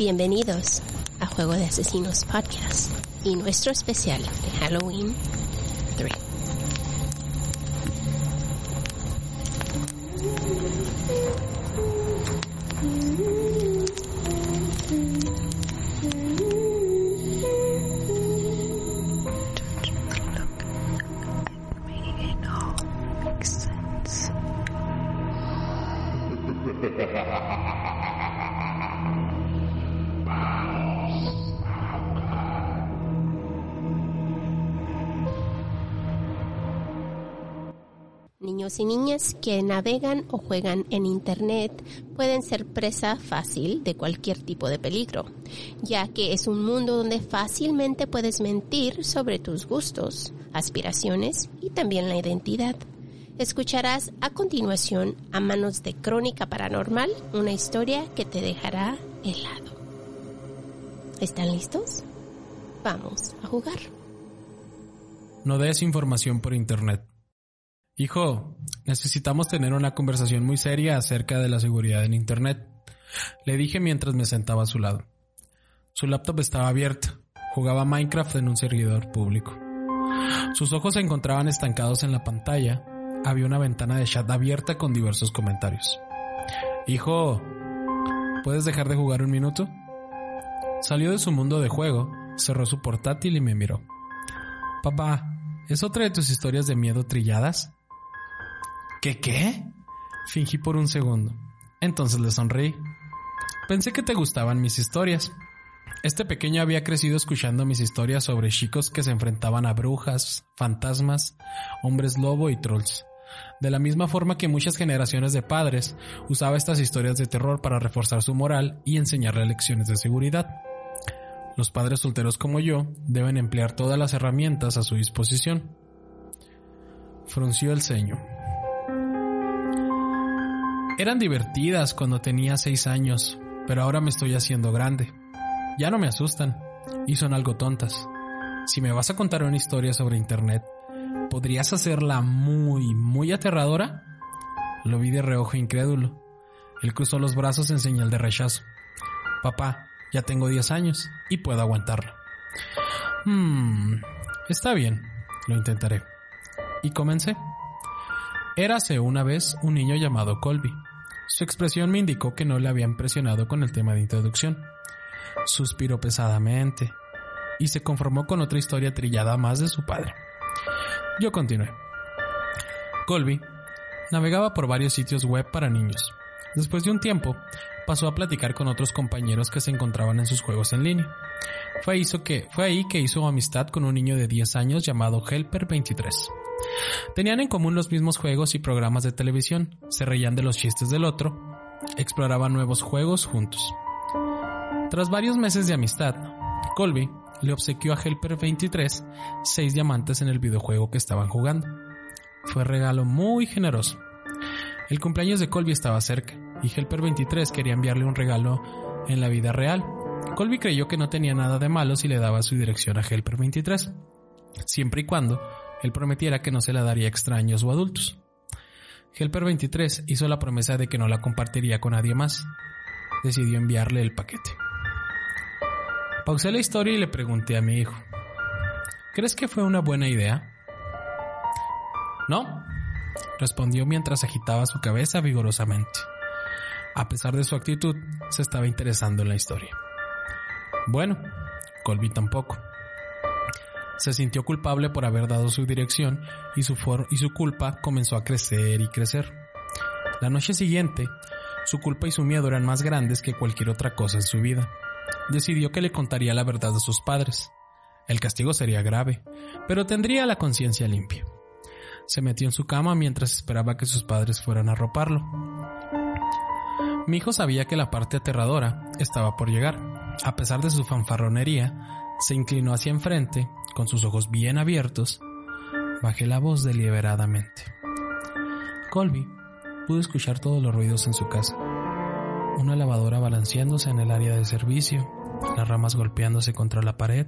Bienvenidos a Juego de Asesinos Podcast y nuestro especial de Halloween 3. Niños y niñas que navegan o juegan en Internet pueden ser presa fácil de cualquier tipo de peligro, ya que es un mundo donde fácilmente puedes mentir sobre tus gustos, aspiraciones y también la identidad. Escucharás a continuación a manos de Crónica Paranormal una historia que te dejará helado. ¿Están listos? Vamos a jugar. No des información por Internet. Hijo, necesitamos tener una conversación muy seria acerca de la seguridad en Internet. Le dije mientras me sentaba a su lado. Su laptop estaba abierta. Jugaba Minecraft en un servidor público. Sus ojos se encontraban estancados en la pantalla. Había una ventana de chat abierta con diversos comentarios. Hijo, ¿puedes dejar de jugar un minuto? Salió de su mundo de juego, cerró su portátil y me miró. Papá, ¿es otra de tus historias de miedo trilladas? ¿Qué qué? Fingí por un segundo. Entonces le sonreí. Pensé que te gustaban mis historias. Este pequeño había crecido escuchando mis historias sobre chicos que se enfrentaban a brujas, fantasmas, hombres lobo y trolls. De la misma forma que muchas generaciones de padres usaba estas historias de terror para reforzar su moral y enseñarle lecciones de seguridad. Los padres solteros como yo deben emplear todas las herramientas a su disposición. Frunció el ceño. Eran divertidas cuando tenía seis años, pero ahora me estoy haciendo grande. Ya no me asustan y son algo tontas. Si me vas a contar una historia sobre Internet, ¿podrías hacerla muy, muy aterradora? Lo vi de reojo incrédulo. Él cruzó los brazos en señal de rechazo. Papá, ya tengo 10 años y puedo aguantarlo. Hmm, está bien, lo intentaré. Y comencé. Érase una vez un niño llamado Colby. Su expresión me indicó que no le había impresionado con el tema de introducción. Suspiró pesadamente y se conformó con otra historia trillada más de su padre. Yo continué. Colby navegaba por varios sitios web para niños. Después de un tiempo, pasó a platicar con otros compañeros que se encontraban en sus juegos en línea. Fue, que, fue ahí que hizo amistad con un niño de 10 años llamado Helper 23. Tenían en común los mismos juegos y programas de televisión, se reían de los chistes del otro, exploraban nuevos juegos juntos. Tras varios meses de amistad, Colby le obsequió a Helper 23 seis diamantes en el videojuego que estaban jugando. Fue regalo muy generoso. El cumpleaños de Colby estaba cerca y Helper 23 quería enviarle un regalo en la vida real. Colby creyó que no tenía nada de malo si le daba su dirección a Helper 23, siempre y cuando él prometiera que no se la daría a extraños o adultos. Helper 23 hizo la promesa de que no la compartiría con nadie más. Decidió enviarle el paquete. Pausé la historia y le pregunté a mi hijo, ¿crees que fue una buena idea? No, respondió mientras agitaba su cabeza vigorosamente. A pesar de su actitud, se estaba interesando en la historia. Bueno, Colby tampoco. Se sintió culpable por haber dado su dirección y su, y su culpa comenzó a crecer y crecer. La noche siguiente, su culpa y su miedo eran más grandes que cualquier otra cosa en su vida. Decidió que le contaría la verdad a sus padres. El castigo sería grave, pero tendría la conciencia limpia. Se metió en su cama mientras esperaba que sus padres fueran a roparlo. Mi hijo sabía que la parte aterradora estaba por llegar. A pesar de su fanfarronería, se inclinó hacia enfrente, con sus ojos bien abiertos. Bajé la voz deliberadamente. Colby pudo escuchar todos los ruidos en su casa. Una lavadora balanceándose en el área de servicio, las ramas golpeándose contra la pared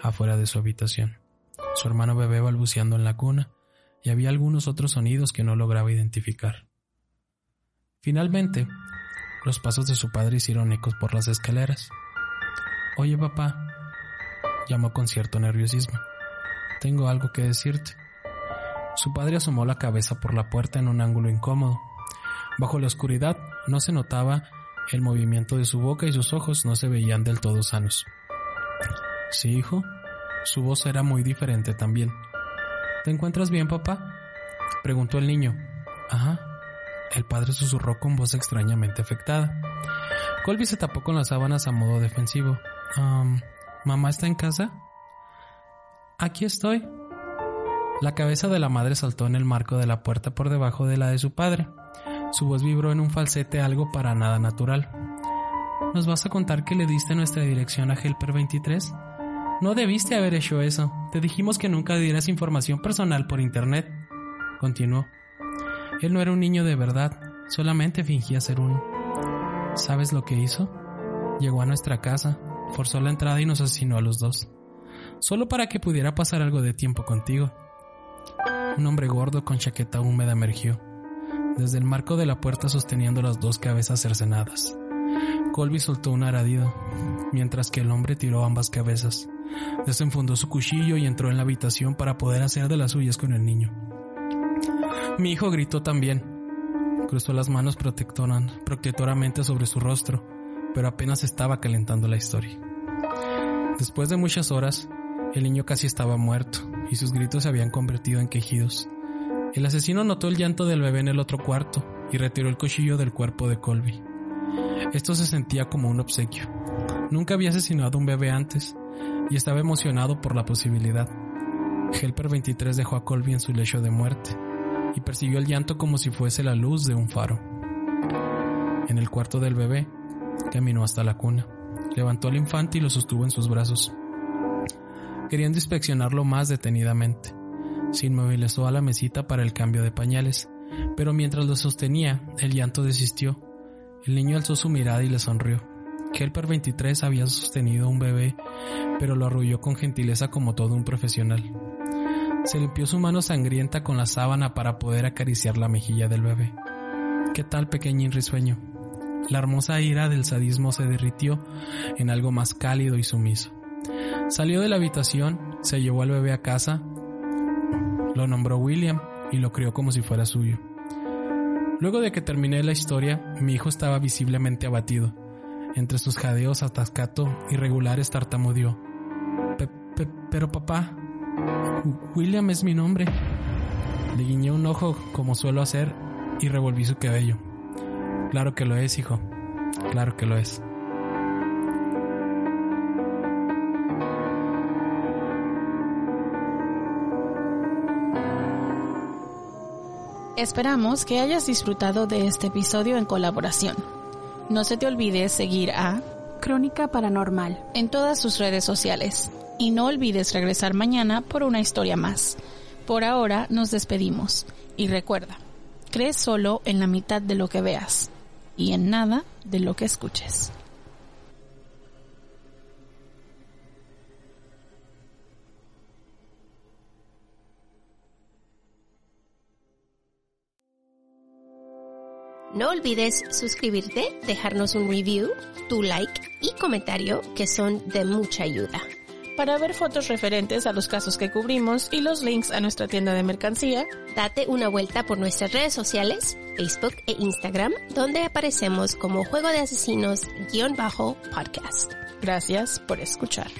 afuera de su habitación, su hermano bebé balbuceando en la cuna, y había algunos otros sonidos que no lograba identificar. Finalmente, los pasos de su padre hicieron ecos por las escaleras. Oye, papá, llamó con cierto nerviosismo. Tengo algo que decirte. Su padre asomó la cabeza por la puerta en un ángulo incómodo. Bajo la oscuridad no se notaba el movimiento de su boca y sus ojos no se veían del todo sanos. Sí, hijo. Su voz era muy diferente también. ¿Te encuentras bien, papá? preguntó el niño. Ajá. El padre susurró con voz extrañamente afectada. Colby se tapó con las sábanas a modo defensivo. ¿Mamá está en casa? Aquí estoy. La cabeza de la madre saltó en el marco de la puerta por debajo de la de su padre. Su voz vibró en un falsete algo para nada natural. ¿Nos vas a contar que le diste nuestra dirección a Helper 23? No debiste haber hecho eso. Te dijimos que nunca dieras información personal por internet. Continuó. Él no era un niño de verdad, solamente fingía ser uno. ¿Sabes lo que hizo? Llegó a nuestra casa, forzó la entrada y nos asesinó a los dos. Solo para que pudiera pasar algo de tiempo contigo. Un hombre gordo con chaqueta húmeda emergió desde el marco de la puerta sosteniendo las dos cabezas cercenadas. Colby soltó un aradido, mientras que el hombre tiró ambas cabezas. Desenfundó su cuchillo y entró en la habitación para poder hacer de las suyas con el niño. Mi hijo gritó también. Cruzó las manos protectoramente sobre su rostro, pero apenas estaba calentando la historia. Después de muchas horas, el niño casi estaba muerto y sus gritos se habían convertido en quejidos. El asesino notó el llanto del bebé en el otro cuarto y retiró el cuchillo del cuerpo de Colby. Esto se sentía como un obsequio. Nunca había asesinado a un bebé antes y estaba emocionado por la posibilidad. Helper 23 dejó a Colby en su lecho de muerte y persiguió el llanto como si fuese la luz de un faro. En el cuarto del bebé, caminó hasta la cuna, levantó al infante y lo sostuvo en sus brazos, queriendo inspeccionarlo más detenidamente. Se inmovilizó a la mesita para el cambio de pañales, pero mientras lo sostenía, el llanto desistió. El niño alzó su mirada y le sonrió. Kelper 23 había sostenido un bebé, pero lo arrulló con gentileza como todo un profesional. Se limpió su mano sangrienta con la sábana para poder acariciar la mejilla del bebé. ¿Qué tal, pequeñín risueño? La hermosa ira del sadismo se derritió en algo más cálido y sumiso. Salió de la habitación, se llevó al bebé a casa lo nombró William y lo crió como si fuera suyo. Luego de que terminé la historia, mi hijo estaba visiblemente abatido. Entre sus jadeos atascato irregulares tartamudeó. pero papá, William es mi nombre. Le guiñé un ojo como suelo hacer y revolví su cabello. Claro que lo es, hijo. Claro que lo es. Esperamos que hayas disfrutado de este episodio en colaboración. No se te olvide seguir a Crónica Paranormal en todas sus redes sociales. Y no olvides regresar mañana por una historia más. Por ahora nos despedimos. Y recuerda, crees solo en la mitad de lo que veas y en nada de lo que escuches. No olvides suscribirte, dejarnos un review, tu like y comentario que son de mucha ayuda. Para ver fotos referentes a los casos que cubrimos y los links a nuestra tienda de mercancía, date una vuelta por nuestras redes sociales, Facebook e Instagram, donde aparecemos como Juego de Asesinos-podcast. Gracias por escuchar.